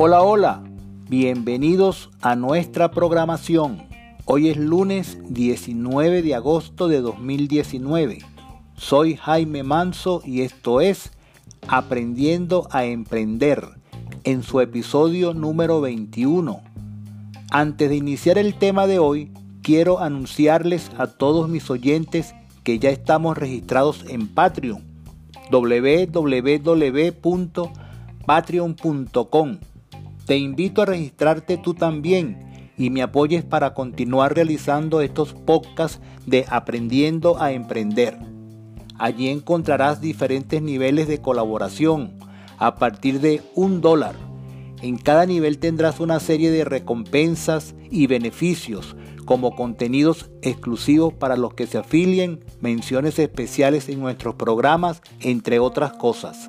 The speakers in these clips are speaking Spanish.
Hola, hola, bienvenidos a nuestra programación. Hoy es lunes 19 de agosto de 2019. Soy Jaime Manso y esto es Aprendiendo a Emprender en su episodio número 21. Antes de iniciar el tema de hoy, quiero anunciarles a todos mis oyentes que ya estamos registrados en Patreon www.patreon.com. Te invito a registrarte tú también y me apoyes para continuar realizando estos podcasts de Aprendiendo a Emprender. Allí encontrarás diferentes niveles de colaboración a partir de un dólar. En cada nivel tendrás una serie de recompensas y beneficios como contenidos exclusivos para los que se afilien, menciones especiales en nuestros programas, entre otras cosas.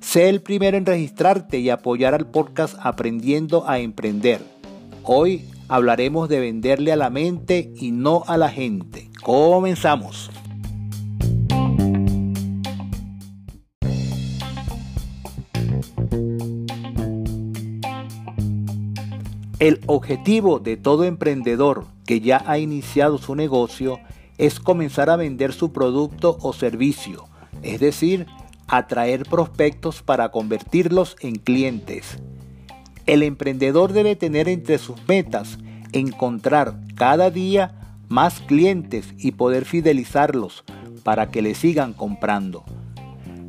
Sé el primero en registrarte y apoyar al podcast Aprendiendo a Emprender. Hoy hablaremos de venderle a la mente y no a la gente. Comenzamos. El objetivo de todo emprendedor que ya ha iniciado su negocio es comenzar a vender su producto o servicio, es decir, atraer prospectos para convertirlos en clientes. El emprendedor debe tener entre sus metas encontrar cada día más clientes y poder fidelizarlos para que le sigan comprando.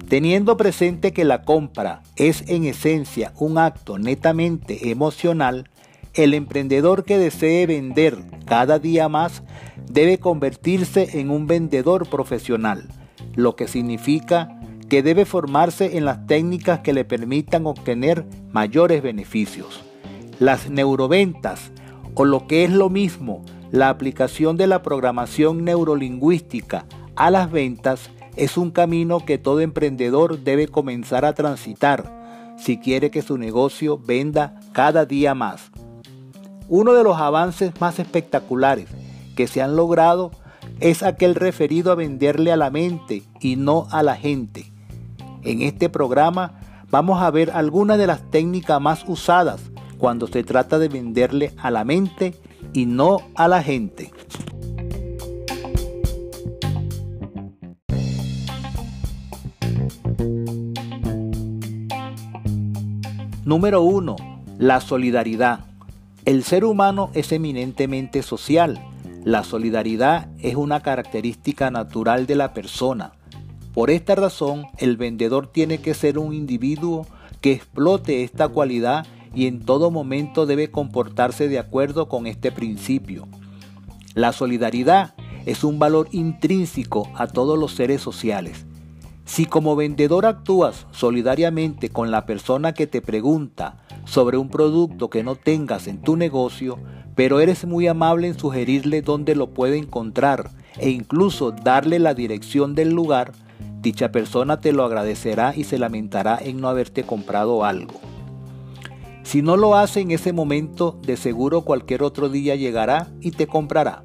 Teniendo presente que la compra es en esencia un acto netamente emocional, el emprendedor que desee vender cada día más debe convertirse en un vendedor profesional, lo que significa que debe formarse en las técnicas que le permitan obtener mayores beneficios. Las neuroventas, o lo que es lo mismo, la aplicación de la programación neurolingüística a las ventas, es un camino que todo emprendedor debe comenzar a transitar si quiere que su negocio venda cada día más. Uno de los avances más espectaculares que se han logrado es aquel referido a venderle a la mente y no a la gente. En este programa vamos a ver algunas de las técnicas más usadas cuando se trata de venderle a la mente y no a la gente. Número 1. La solidaridad. El ser humano es eminentemente social. La solidaridad es una característica natural de la persona. Por esta razón, el vendedor tiene que ser un individuo que explote esta cualidad y en todo momento debe comportarse de acuerdo con este principio. La solidaridad es un valor intrínseco a todos los seres sociales. Si como vendedor actúas solidariamente con la persona que te pregunta sobre un producto que no tengas en tu negocio, pero eres muy amable en sugerirle dónde lo puede encontrar e incluso darle la dirección del lugar, dicha persona te lo agradecerá y se lamentará en no haberte comprado algo. Si no lo hace en ese momento, de seguro cualquier otro día llegará y te comprará.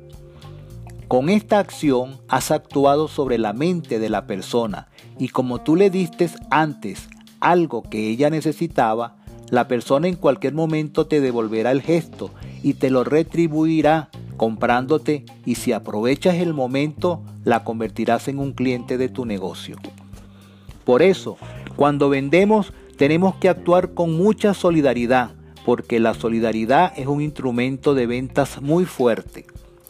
Con esta acción has actuado sobre la mente de la persona y como tú le diste antes algo que ella necesitaba, la persona en cualquier momento te devolverá el gesto y te lo retribuirá comprándote y si aprovechas el momento la convertirás en un cliente de tu negocio. Por eso, cuando vendemos tenemos que actuar con mucha solidaridad porque la solidaridad es un instrumento de ventas muy fuerte.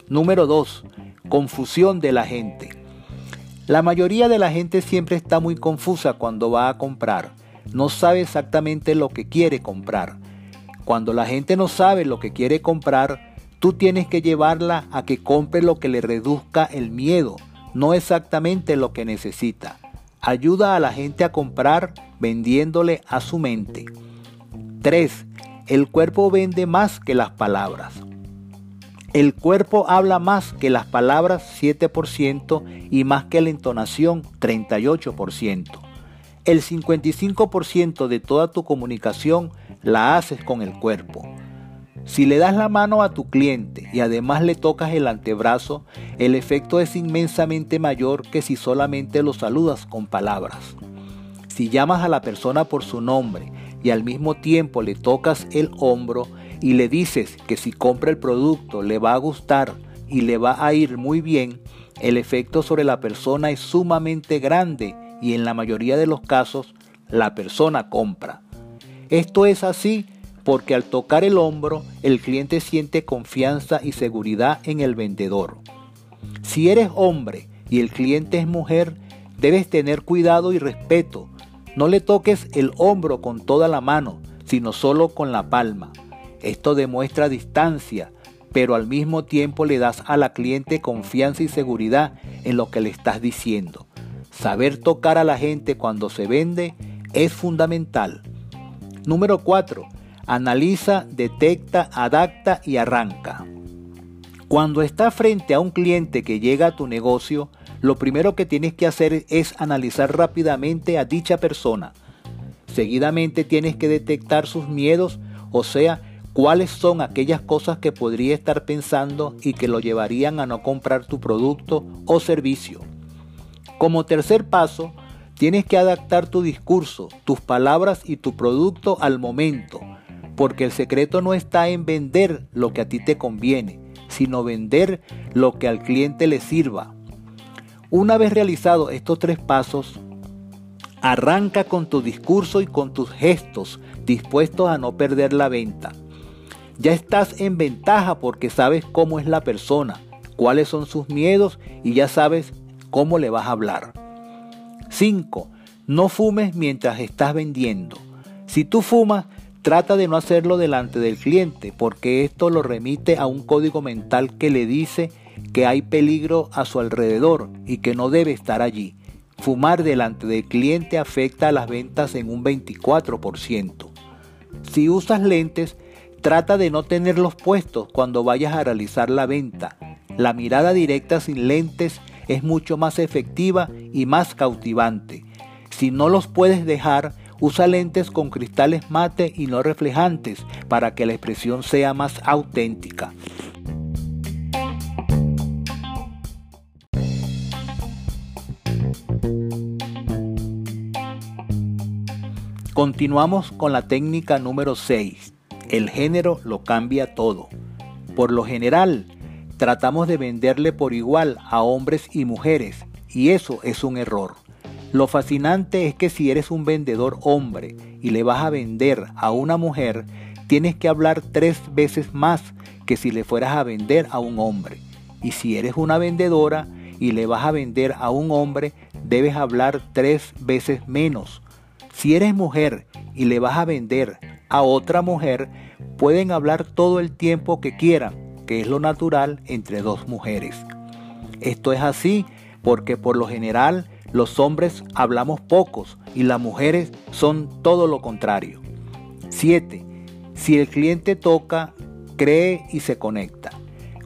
Número 2. Confusión de la gente. La mayoría de la gente siempre está muy confusa cuando va a comprar no sabe exactamente lo que quiere comprar. Cuando la gente no sabe lo que quiere comprar, tú tienes que llevarla a que compre lo que le reduzca el miedo, no exactamente lo que necesita. Ayuda a la gente a comprar vendiéndole a su mente. 3. El cuerpo vende más que las palabras. El cuerpo habla más que las palabras 7% y más que la entonación 38% el 55% de toda tu comunicación la haces con el cuerpo. Si le das la mano a tu cliente y además le tocas el antebrazo, el efecto es inmensamente mayor que si solamente lo saludas con palabras. Si llamas a la persona por su nombre y al mismo tiempo le tocas el hombro y le dices que si compra el producto le va a gustar y le va a ir muy bien, el efecto sobre la persona es sumamente grande y en la mayoría de los casos la persona compra. Esto es así porque al tocar el hombro el cliente siente confianza y seguridad en el vendedor. Si eres hombre y el cliente es mujer, debes tener cuidado y respeto. No le toques el hombro con toda la mano, sino solo con la palma. Esto demuestra distancia, pero al mismo tiempo le das a la cliente confianza y seguridad en lo que le estás diciendo. Saber tocar a la gente cuando se vende es fundamental. Número 4. Analiza, detecta, adapta y arranca. Cuando estás frente a un cliente que llega a tu negocio, lo primero que tienes que hacer es analizar rápidamente a dicha persona. Seguidamente tienes que detectar sus miedos, o sea, cuáles son aquellas cosas que podría estar pensando y que lo llevarían a no comprar tu producto o servicio. Como tercer paso, tienes que adaptar tu discurso, tus palabras y tu producto al momento, porque el secreto no está en vender lo que a ti te conviene, sino vender lo que al cliente le sirva. Una vez realizado estos tres pasos, arranca con tu discurso y con tus gestos dispuestos a no perder la venta. Ya estás en ventaja porque sabes cómo es la persona, cuáles son sus miedos y ya sabes cómo le vas a hablar. 5. No fumes mientras estás vendiendo. Si tú fumas, trata de no hacerlo delante del cliente porque esto lo remite a un código mental que le dice que hay peligro a su alrededor y que no debe estar allí. Fumar delante del cliente afecta a las ventas en un 24%. Si usas lentes, Trata de no tenerlos puestos cuando vayas a realizar la venta. La mirada directa sin lentes es mucho más efectiva y más cautivante. Si no los puedes dejar, usa lentes con cristales mate y no reflejantes para que la expresión sea más auténtica. Continuamos con la técnica número 6. El género lo cambia todo. Por lo general, tratamos de venderle por igual a hombres y mujeres, y eso es un error. Lo fascinante es que si eres un vendedor hombre y le vas a vender a una mujer, tienes que hablar tres veces más que si le fueras a vender a un hombre. Y si eres una vendedora y le vas a vender a un hombre, debes hablar tres veces menos. Si eres mujer y le vas a vender a otra mujer, pueden hablar todo el tiempo que quieran, que es lo natural entre dos mujeres. Esto es así porque por lo general los hombres hablamos pocos y las mujeres son todo lo contrario. 7. Si el cliente toca, cree y se conecta.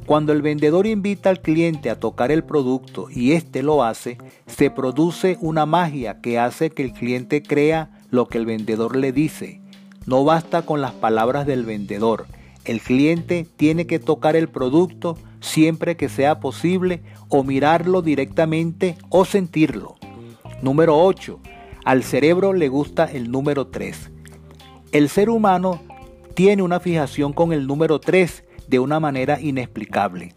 Cuando el vendedor invita al cliente a tocar el producto y éste lo hace, se produce una magia que hace que el cliente crea lo que el vendedor le dice no basta con las palabras del vendedor. El cliente tiene que tocar el producto siempre que sea posible o mirarlo directamente o sentirlo. Número 8. Al cerebro le gusta el número 3. El ser humano tiene una fijación con el número 3 de una manera inexplicable.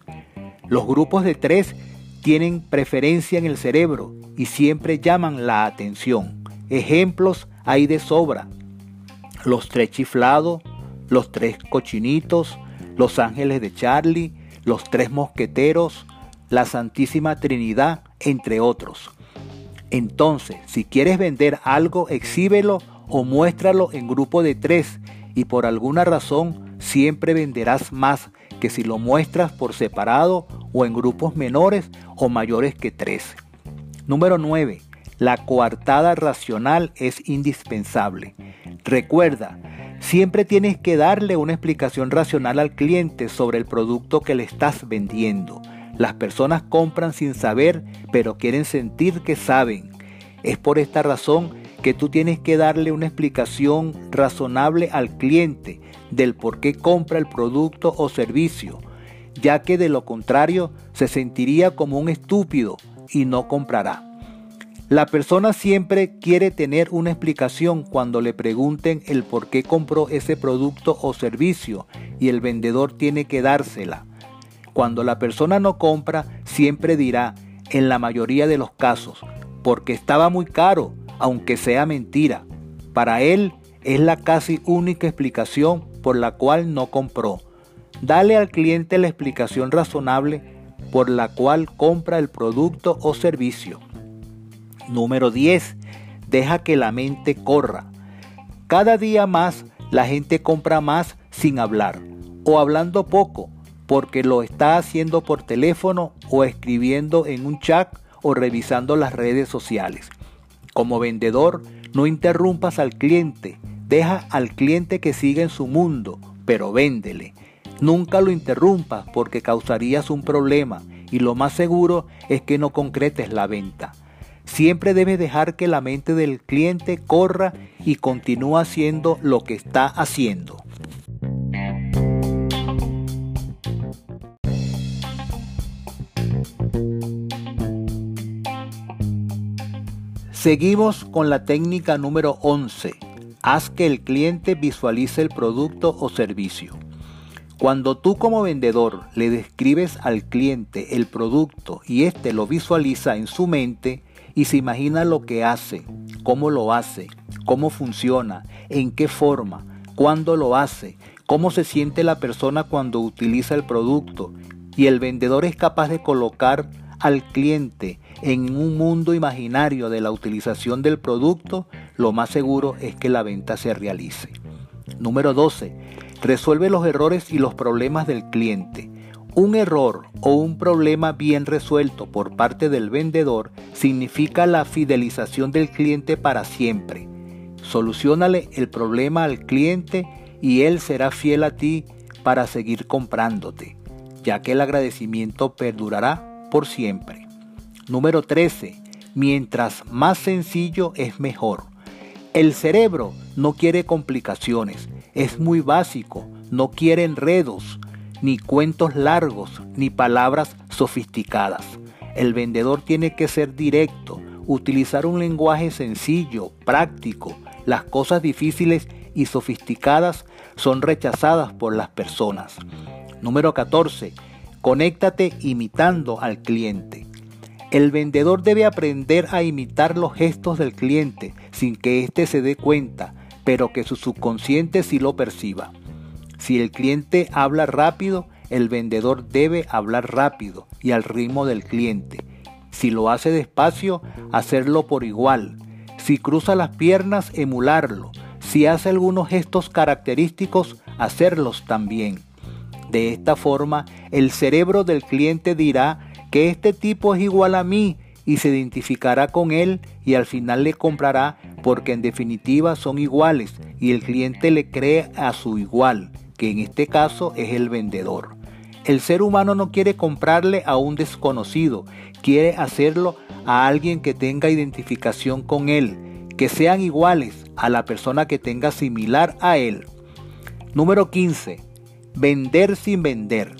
Los grupos de 3 tienen preferencia en el cerebro y siempre llaman la atención. Ejemplos hay de sobra los tres chiflados, los tres cochinitos, los ángeles de Charlie, los tres mosqueteros, la Santísima Trinidad, entre otros. Entonces, si quieres vender algo, exhíbelo o muéstralo en grupo de tres y por alguna razón siempre venderás más que si lo muestras por separado o en grupos menores o mayores que tres. Número 9. La coartada racional es indispensable. Recuerda, siempre tienes que darle una explicación racional al cliente sobre el producto que le estás vendiendo. Las personas compran sin saber, pero quieren sentir que saben. Es por esta razón que tú tienes que darle una explicación razonable al cliente del por qué compra el producto o servicio, ya que de lo contrario se sentiría como un estúpido y no comprará. La persona siempre quiere tener una explicación cuando le pregunten el por qué compró ese producto o servicio y el vendedor tiene que dársela. Cuando la persona no compra, siempre dirá, en la mayoría de los casos, porque estaba muy caro, aunque sea mentira. Para él es la casi única explicación por la cual no compró. Dale al cliente la explicación razonable por la cual compra el producto o servicio. Número 10. Deja que la mente corra. Cada día más la gente compra más sin hablar o hablando poco porque lo está haciendo por teléfono o escribiendo en un chat o revisando las redes sociales. Como vendedor, no interrumpas al cliente, deja al cliente que siga en su mundo, pero véndele. Nunca lo interrumpas porque causarías un problema y lo más seguro es que no concretes la venta. Siempre debes dejar que la mente del cliente corra y continúe haciendo lo que está haciendo. Seguimos con la técnica número 11. Haz que el cliente visualice el producto o servicio. Cuando tú como vendedor le describes al cliente el producto y éste lo visualiza en su mente, y se imagina lo que hace, cómo lo hace, cómo funciona, en qué forma, cuándo lo hace, cómo se siente la persona cuando utiliza el producto y el vendedor es capaz de colocar al cliente en un mundo imaginario de la utilización del producto, lo más seguro es que la venta se realice. Número 12. Resuelve los errores y los problemas del cliente. Un error o un problema bien resuelto por parte del vendedor significa la fidelización del cliente para siempre. Solucionale el problema al cliente y él será fiel a ti para seguir comprándote, ya que el agradecimiento perdurará por siempre. Número 13. Mientras más sencillo es mejor. El cerebro no quiere complicaciones, es muy básico, no quiere enredos, ni cuentos largos, ni palabras sofisticadas. El vendedor tiene que ser directo, utilizar un lenguaje sencillo, práctico. Las cosas difíciles y sofisticadas son rechazadas por las personas. Número 14. Conéctate imitando al cliente. El vendedor debe aprender a imitar los gestos del cliente sin que éste se dé cuenta, pero que su subconsciente sí lo perciba. Si el cliente habla rápido, el vendedor debe hablar rápido y al ritmo del cliente. Si lo hace despacio, hacerlo por igual. Si cruza las piernas, emularlo. Si hace algunos gestos característicos, hacerlos también. De esta forma, el cerebro del cliente dirá que este tipo es igual a mí y se identificará con él y al final le comprará porque en definitiva son iguales y el cliente le cree a su igual que en este caso es el vendedor. El ser humano no quiere comprarle a un desconocido, quiere hacerlo a alguien que tenga identificación con él, que sean iguales a la persona que tenga similar a él. Número 15. Vender sin vender.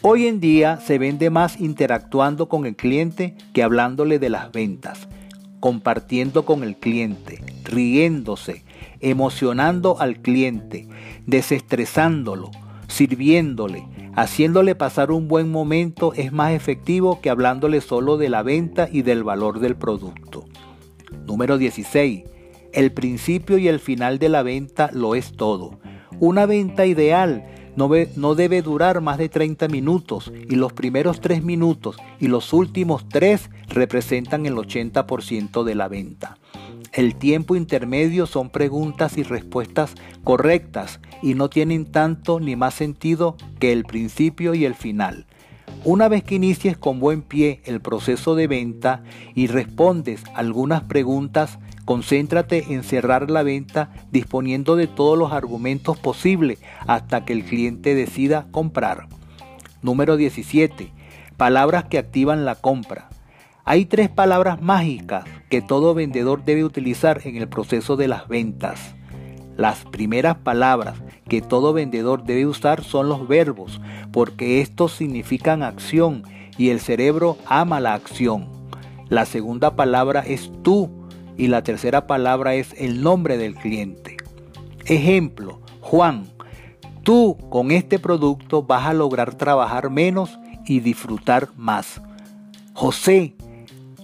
Hoy en día se vende más interactuando con el cliente que hablándole de las ventas, compartiendo con el cliente, riéndose, emocionando al cliente, desestresándolo, sirviéndole, haciéndole pasar un buen momento es más efectivo que hablándole solo de la venta y del valor del producto. Número 16. El principio y el final de la venta lo es todo. Una venta ideal no, no, debe durar más de 30 minutos y los primeros 3 minutos y los últimos 3 representan el 80% de la venta. El tiempo intermedio son preguntas y respuestas correctas y no tienen tanto ni más sentido que el principio y el final. Una vez que inicies con buen pie el proceso de venta y respondes algunas preguntas, concéntrate en cerrar la venta disponiendo de todos los argumentos posibles hasta que el cliente decida comprar. Número 17. Palabras que activan la compra. Hay tres palabras mágicas que todo vendedor debe utilizar en el proceso de las ventas. Las primeras palabras que todo vendedor debe usar son los verbos, porque estos significan acción y el cerebro ama la acción. La segunda palabra es tú y la tercera palabra es el nombre del cliente. Ejemplo, Juan, tú con este producto vas a lograr trabajar menos y disfrutar más. José,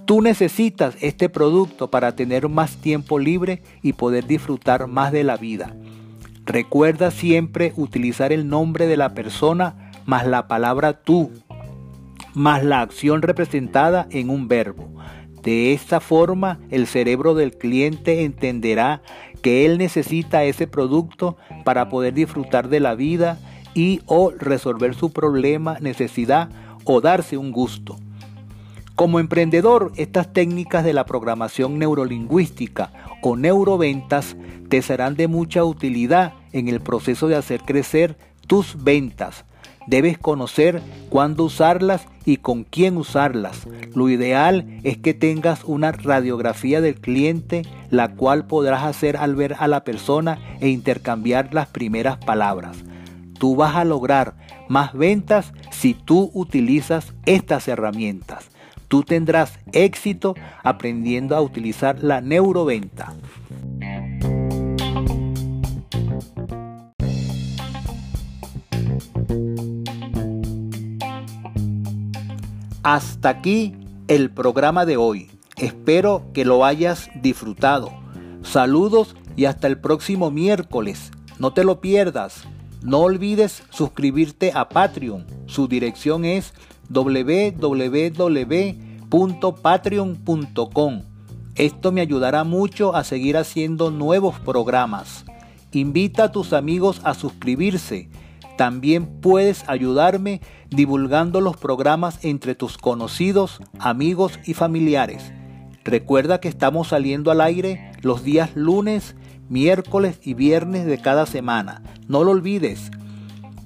tú necesitas este producto para tener más tiempo libre y poder disfrutar más de la vida. Recuerda siempre utilizar el nombre de la persona más la palabra tú, más la acción representada en un verbo. De esta forma, el cerebro del cliente entenderá que él necesita ese producto para poder disfrutar de la vida y o resolver su problema, necesidad o darse un gusto. Como emprendedor, estas técnicas de la programación neurolingüística o neuroventas te serán de mucha utilidad en el proceso de hacer crecer tus ventas Debes conocer cuándo usarlas y con quién usarlas. Lo ideal es que tengas una radiografía del cliente, la cual podrás hacer al ver a la persona e intercambiar las primeras palabras. Tú vas a lograr más ventas si tú utilizas estas herramientas. Tú tendrás éxito aprendiendo a utilizar la neuroventa. Hasta aquí el programa de hoy. Espero que lo hayas disfrutado. Saludos y hasta el próximo miércoles. No te lo pierdas. No olvides suscribirte a Patreon. Su dirección es www.patreon.com. Esto me ayudará mucho a seguir haciendo nuevos programas. Invita a tus amigos a suscribirse también puedes ayudarme divulgando los programas entre tus conocidos, amigos y familiares. Recuerda que estamos saliendo al aire los días lunes, miércoles y viernes de cada semana. No lo olvides.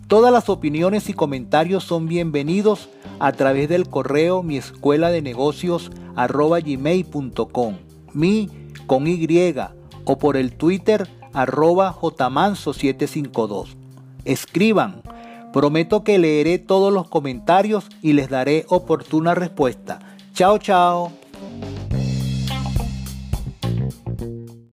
Todas las opiniones y comentarios son bienvenidos a través del correo mi escuela de negocios mi con Y o por el Twitter arroba jmanso752 escriban. Prometo que leeré todos los comentarios y les daré oportuna respuesta. Chao, chao.